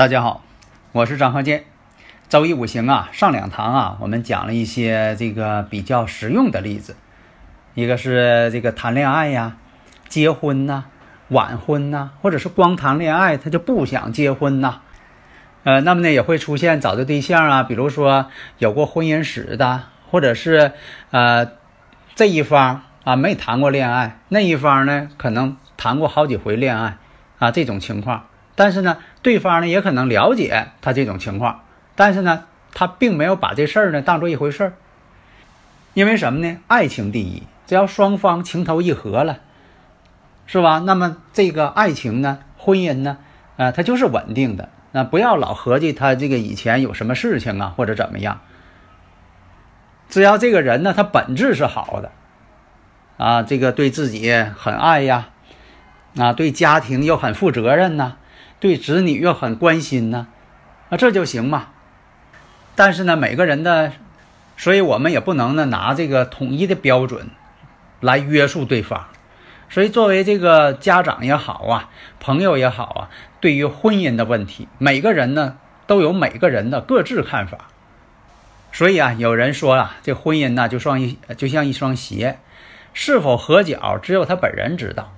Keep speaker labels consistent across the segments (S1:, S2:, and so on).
S1: 大家好，我是张鹤剑。周易五行啊，上两堂啊，我们讲了一些这个比较实用的例子，一个是这个谈恋爱呀、结婚呐、晚婚呐，或者是光谈恋爱他就不想结婚呐。呃，那么呢也会出现找的对象啊，比如说有过婚姻史的，或者是呃这一方啊没谈过恋爱，那一方呢可能谈过好几回恋爱啊这种情况。但是呢，对方呢也可能了解他这种情况，但是呢，他并没有把这事儿呢当做一回事儿。因为什么呢？爱情第一，只要双方情投意合了，是吧？那么这个爱情呢，婚姻呢，呃，它就是稳定的。那不要老合计他这个以前有什么事情啊，或者怎么样。只要这个人呢，他本质是好的，啊，这个对自己很爱呀，啊，对家庭又很负责任呐。对子女又很关心呢，啊，这就行嘛。但是呢，每个人的，所以我们也不能呢拿这个统一的标准来约束对方。所以作为这个家长也好啊，朋友也好啊，对于婚姻的问题，每个人呢都有每个人的各自看法。所以啊，有人说啊，这婚姻呢就像一就像一双鞋，是否合脚只有他本人知道，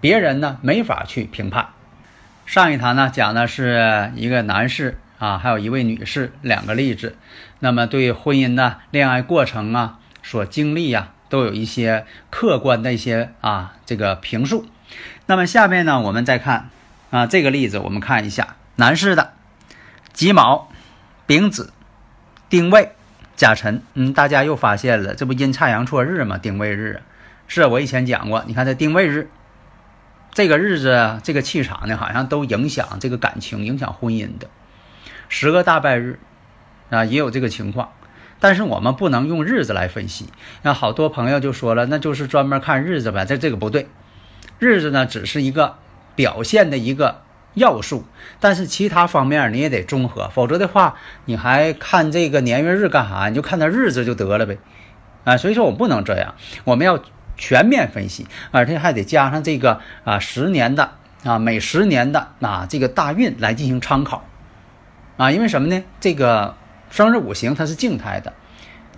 S1: 别人呢没法去评判。上一堂呢讲的是一个男士啊，还有一位女士两个例子，那么对婚姻呢、恋爱过程啊所经历呀，都有一些客观的一些啊这个评述。那么下面呢，我们再看啊这个例子，我们看一下男士的己卯、丙子、丁未、甲辰。嗯，大家又发现了，这不阴差阳错日吗？丁未日是我以前讲过，你看这丁未日。这个日子，这个气场呢，好像都影响这个感情，影响婚姻的。十个大败日啊，也有这个情况。但是我们不能用日子来分析。那好多朋友就说了，那就是专门看日子呗。这这个不对，日子呢只是一个表现的一个要素，但是其他方面你也得综合，否则的话，你还看这个年月日干啥？你就看它日子就得了呗。啊，所以说我们不能这样，我们要。全面分析，而且还得加上这个啊十年的啊每十年的啊这个大运来进行参考啊，因为什么呢？这个生日五行它是静态的，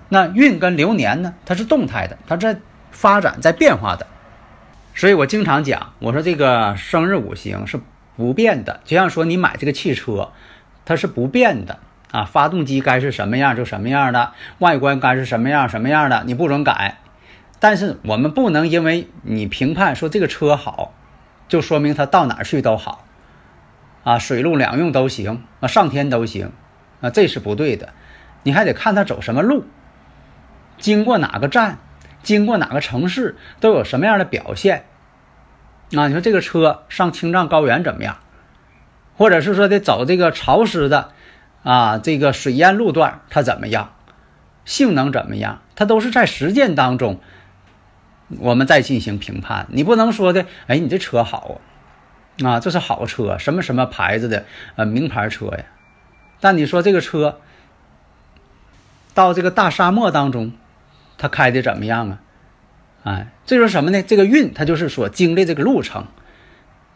S1: 那运跟流年呢它是动态的，它在发展在变化的。所以我经常讲，我说这个生日五行是不变的，就像说你买这个汽车，它是不变的啊，发动机该是什么样就什么样的，外观该是什么样什么样的，你不准改。但是我们不能因为你评判说这个车好，就说明它到哪儿去都好，啊，水陆两用都行，啊，上天都行，啊，这是不对的。你还得看它走什么路，经过哪个站，经过哪个城市，都有什么样的表现。啊，你说这个车上青藏高原怎么样？或者是说得走这个潮湿的，啊，这个水淹路段它怎么样？性能怎么样？它都是在实践当中。我们再进行评判，你不能说的，哎，你这车好啊，啊，这是好车，什么什么牌子的，呃，名牌车呀。但你说这个车到这个大沙漠当中，它开的怎么样啊？哎，这就是什么呢？这个运，它就是所经历这个路程，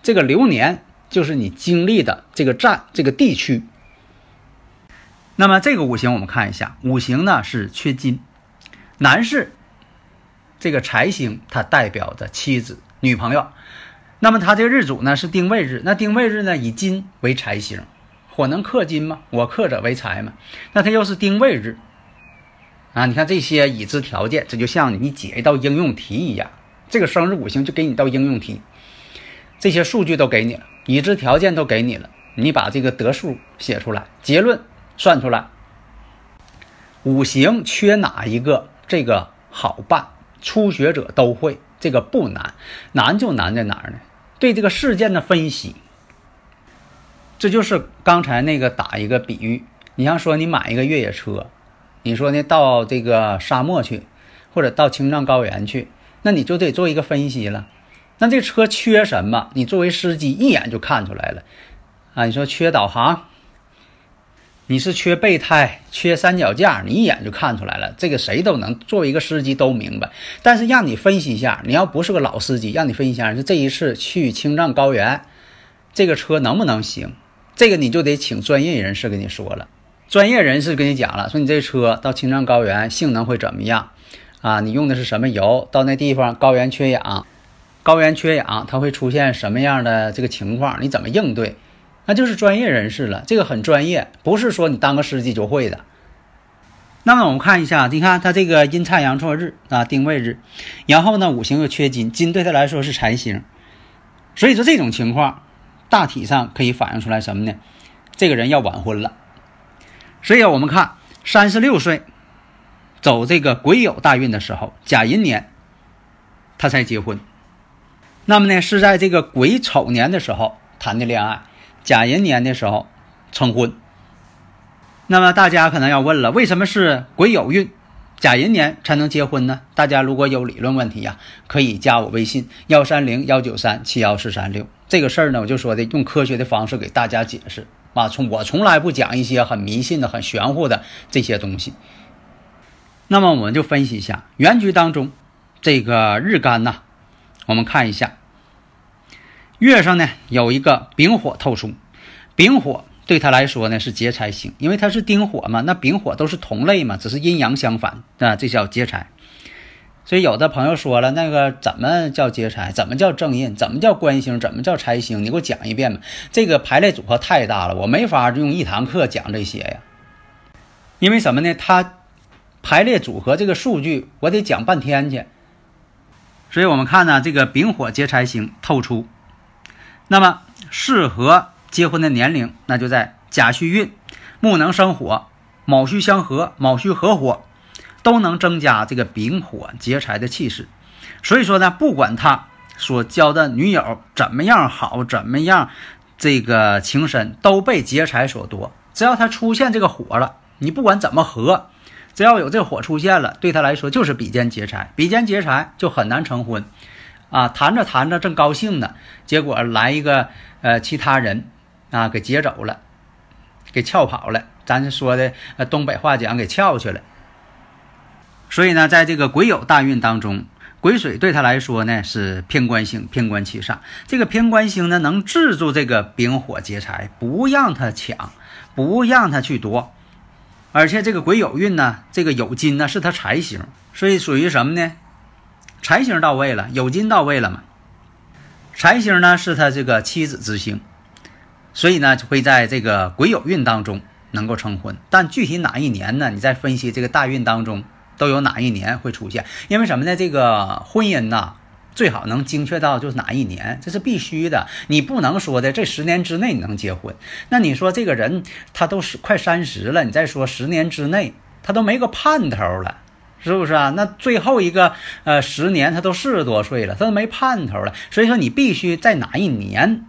S1: 这个流年就是你经历的这个站这个地区。那么这个五行我们看一下，五行呢是缺金，男士。这个财星它代表的妻子、女朋友，那么它这个日主呢是丁未日，那丁未日呢以金为财星，火能克金吗？我克者为财嘛，那它又是丁未日啊！你看这些已知条件，这就像你解一道应用题一样，这个生日五行就给你一道应用题，这些数据都给你了，已知条件都给你了，你把这个得数写出来，结论算出来。五行缺哪一个，这个好办，初学者都会，这个不难，难就难在哪儿呢？对这个事件的分析，这就是刚才那个打一个比喻，你像说你买一个越野车，你说呢到这个沙漠去，或者到青藏高原去，那你就得做一个分析了。那这车缺什么？你作为司机一眼就看出来了，啊，你说缺导航，你是缺备胎、缺三脚架，你一眼就看出来了。这个谁都能作为一个司机都明白。但是让你分析一下，你要不是个老司机，让你分析一下，就这一次去青藏高原，这个车能不能行？这个你就得请专业人士跟你说了。专业人士跟你讲了，说你这车到青藏高原性能会怎么样？啊，你用的是什么油？到那地方高原缺氧。高原缺氧，它会出现什么样的这个情况？你怎么应对？那就是专业人士了，这个很专业，不是说你当个司机就会的。那么我们看一下，你看他这个阴差阳错日啊，定位日，然后呢五行又缺金，金对他来说是财星，所以说这种情况大体上可以反映出来什么呢？这个人要晚婚了。所以我们看三十六岁走这个癸酉大运的时候，甲寅年，他才结婚。那么呢，是在这个癸丑年的时候谈的恋爱，甲寅年的时候成婚。那么大家可能要问了，为什么是癸酉运，甲寅年才能结婚呢？大家如果有理论问题呀，可以加我微信幺三零幺九三七幺四三六。这个事儿呢，我就说的用科学的方式给大家解释啊。从我从来不讲一些很迷信的、很玄乎的这些东西。那么我们就分析一下原局当中这个日干呐。我们看一下，月上呢有一个丙火透出，丙火对他来说呢是劫财星，因为它是丁火嘛，那丙火都是同类嘛，只是阴阳相反啊，这叫劫财。所以有的朋友说了，那个怎么叫劫财？怎么叫正印？怎么叫官星？怎么叫财星？你给我讲一遍吧。这个排列组合太大了，我没法用一堂课讲这些呀。因为什么呢？它排列组合这个数据，我得讲半天去。所以我们看呢，这个丙火劫财星透出，那么适合结婚的年龄，那就在甲戌运，木能生火，卯戌相合，卯戌合火，都能增加这个丙火劫财的气势。所以说呢，不管他所交的女友怎么样好，怎么样这个情深，都被劫财所夺。只要他出现这个火了，你不管怎么合。只要有这火出现了，对他来说就是比肩劫财，比肩劫财就很难成婚，啊，谈着谈着正高兴呢，结果来一个呃其他人，啊给劫走了，给撬跑了，咱说的呃东北话讲给撬去了。所以呢，在这个癸酉大运当中，癸水对他来说呢是偏官星，偏官七煞，这个偏官星呢能制住这个丙火劫财，不让他抢，不让他去夺。而且这个癸酉运呢，这个酉金呢是他财星，所以属于什么呢？财星到位了，酉金到位了嘛。财星呢是他这个妻子之星，所以呢会在这个癸酉运当中能够成婚。但具体哪一年呢？你再分析这个大运当中都有哪一年会出现？因为什么呢？这个婚姻呐。最好能精确到就是哪一年，这是必须的。你不能说的这十年之内你能结婚，那你说这个人他都是快三十了，你再说十年之内他都没个盼头了，是不是啊？那最后一个呃十年他都四十多岁了，他都没盼头了。所以说你必须在哪一年，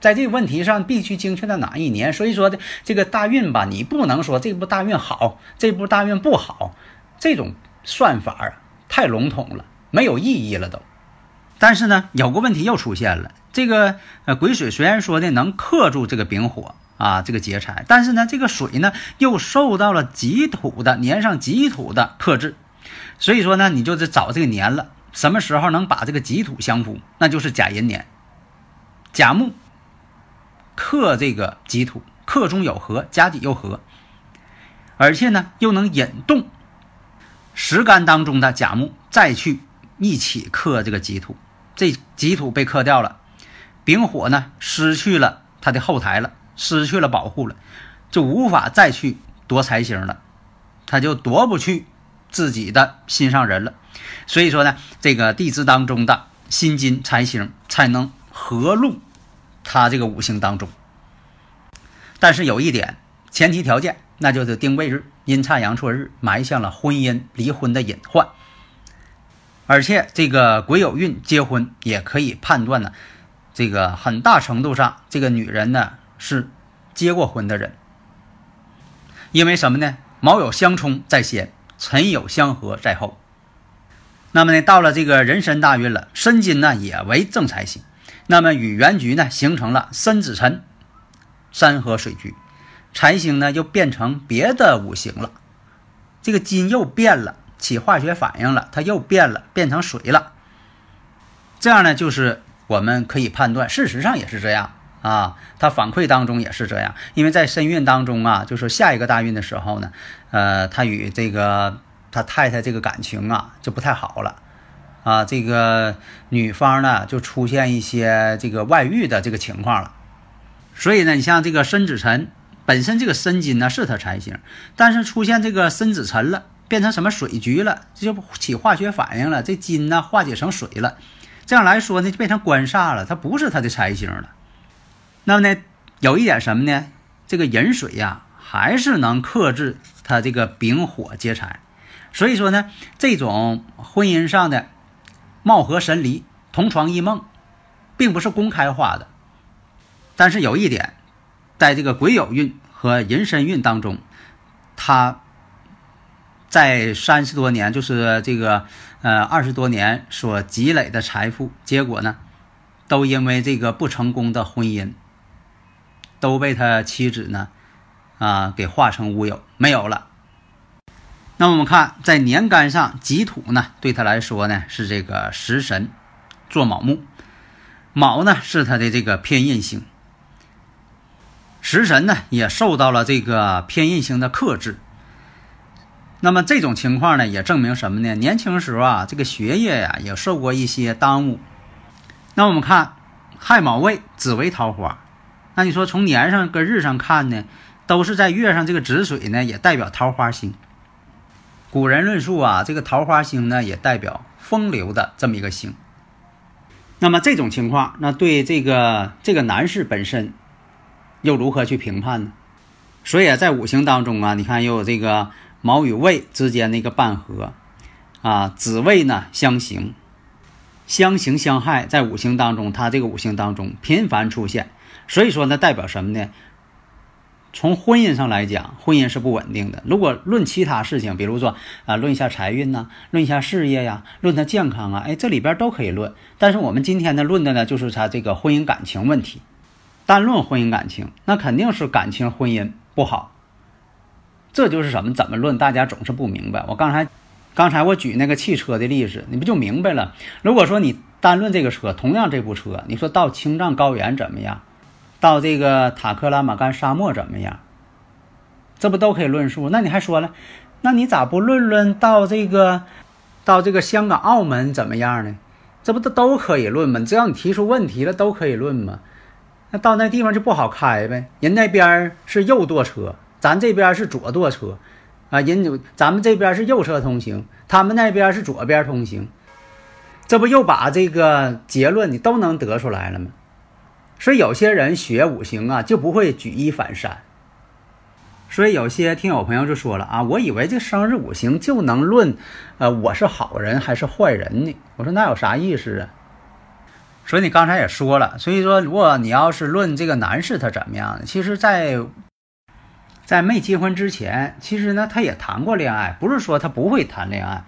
S1: 在这个问题上必须精确到哪一年。所以说的这个大运吧，你不能说这部大运好，这部大运不好，这种算法太笼统了，没有意义了都。但是呢，有个问题又出现了。这个呃，癸水虽然说呢能克住这个丙火啊，这个劫财，但是呢，这个水呢又受到了己土的年上己土的克制，所以说呢，你就得找这个年了，什么时候能把这个己土相符？那就是甲寅年，甲木克这个己土，克中有合，甲己又合，而且呢又能引动石干当中的甲木再去一起克这个己土。这己土被克掉了，丙火呢失去了它的后台了，失去了保护了，就无法再去夺财星了，他就夺不去自己的心上人了。所以说呢，这个地支当中的辛金财星才能合入他这个五行当中。但是有一点前提条件，那就是丁未日，阴差阳错日，埋下了婚姻离婚的隐患。而且这个癸酉运结婚也可以判断呢，这个很大程度上，这个女人呢是结过婚的人。因为什么呢？卯酉相冲在先，辰酉相合在后。那么呢，到了这个壬申大运了，申金呢也为正财星，那么与原局呢形成了申子辰，山河水局。财星呢又变成别的五行了，这个金又变了，起化学反应了，它又变了，变成水了。这样呢，就是我们可以判断，事实上也是这样啊。他反馈当中也是这样，因为在身运当中啊，就是下一个大运的时候呢，呃，他与这个他太太这个感情啊就不太好了啊，这个女方呢就出现一些这个外遇的这个情况了。所以呢，你像这个申子辰。本身这个申金呢是他财星，但是出现这个申子辰了，变成什么水局了，这就起化学反应了，这金呢化解成水了，这样来说呢就变成官煞了，它不是他的财星了。那么呢，有一点什么呢？这个壬水呀还是能克制他这个丙火劫财，所以说呢，这种婚姻上的貌合神离、同床异梦，并不是公开化的，但是有一点。在这个癸酉运和壬申运当中，他在三十多年，就是这个呃二十多年所积累的财富，结果呢，都因为这个不成功的婚姻，都被他妻子呢啊给化成乌有，没有了。那我们看在年干上己土呢，对他来说呢是这个食神，做卯木，卯呢是他的这个偏印星。食神呢也受到了这个偏印星的克制，那么这种情况呢也证明什么呢？年轻时候啊，这个学业呀也受过一些耽误。那我们看亥卯未子为桃花，那你说从年上跟日上看呢，都是在月上这个子水呢也代表桃花星。古人论述啊，这个桃花星呢也代表风流的这么一个星。那么这种情况，那对这个这个男士本身。又如何去评判呢？所以啊，在五行当中啊，你看又有这个卯与未之间的一个半合，啊，子未呢相刑，相刑相害，在五行当中，它这个五行当中频繁出现。所以说呢，代表什么呢？从婚姻上来讲，婚姻是不稳定的。如果论其他事情，比如说啊，论一下财运呐，论一下事业呀，论他健康啊，哎，这里边都可以论。但是我们今天呢，论的呢，就是他这个婚姻感情问题。单论婚姻感情，那肯定是感情婚姻不好。这就是什么？怎么论？大家总是不明白。我刚才，刚才我举那个汽车的例子，你不就明白了？如果说你单论这个车，同样这部车，你说到青藏高原怎么样？到这个塔克拉玛干沙漠怎么样？这不都可以论述？那你还说了，那你咋不论论到这个，到这个香港、澳门怎么样呢？这不都都可以论吗？只要你提出问题了，都可以论吗？那到那地方就不好开呗，人那边是右舵车，咱这边是左舵车，啊，人咱们这边是右侧通行，他们那边是左边通行，这不又把这个结论你都能得出来了吗？所以有些人学五行啊，就不会举一反三。所以有些听友朋友就说了啊，我以为这生日五行就能论，呃，我是好人还是坏人呢？我说那有啥意思啊？所以你刚才也说了，所以说如果你要是论这个男士他怎么样，其实，在在没结婚之前，其实呢他也谈过恋爱，不是说他不会谈恋爱，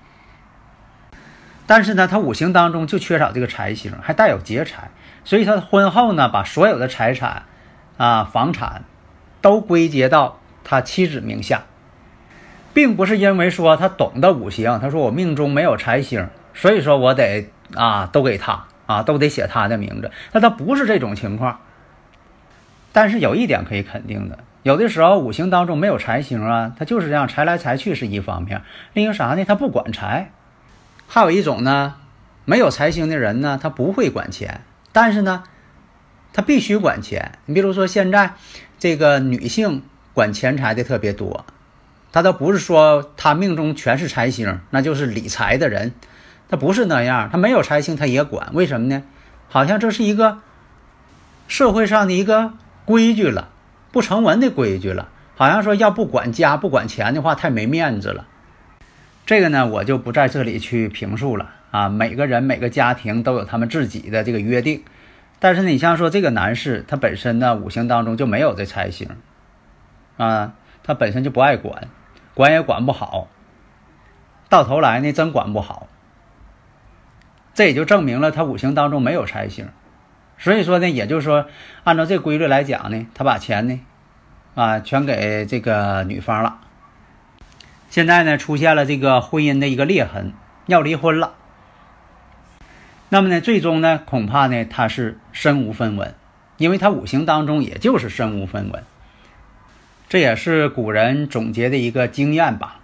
S1: 但是呢他五行当中就缺少这个财星，还带有劫财，所以他婚后呢把所有的财产啊房产都归结到他妻子名下，并不是因为说他懂得五行，他说我命中没有财星，所以说我得啊都给他。啊，都得写他的名字。那他不是这种情况，但是有一点可以肯定的，有的时候五行当中没有财星啊，他就是这样，财来财去是一方面，另一个啥呢？他不管财。还有一种呢，没有财星的人呢，他不会管钱，但是呢，他必须管钱。你比如说现在这个女性管钱财的特别多，他倒不是说他命中全是财星，那就是理财的人。他不是那样，他没有财星，他也管，为什么呢？好像这是一个社会上的一个规矩了，不成文的规矩了。好像说要不管家不管钱的话，太没面子了。这个呢，我就不在这里去评述了啊。每个人每个家庭都有他们自己的这个约定，但是你像说这个男士，他本身呢五行当中就没有这财星，啊，他本身就不爱管，管也管不好，到头来呢真管不好，这也就证明了他五行当中没有财星。所以说呢，也就是说，按照这规律来讲呢，他把钱呢，啊，全给这个女方了。现在呢，出现了这个婚姻的一个裂痕，要离婚了。那么呢，最终呢，恐怕呢，他是身无分文，因为他五行当中也就是身无分文。这也是古人总结的一个经验吧，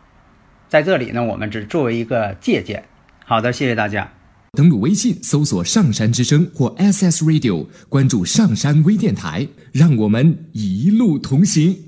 S1: 在这里呢，我们只作为一个借鉴。好的，谢谢大家。
S2: 登录微信搜索“上山之声”或 SS Radio，关注上山微电台，让我们一路同行。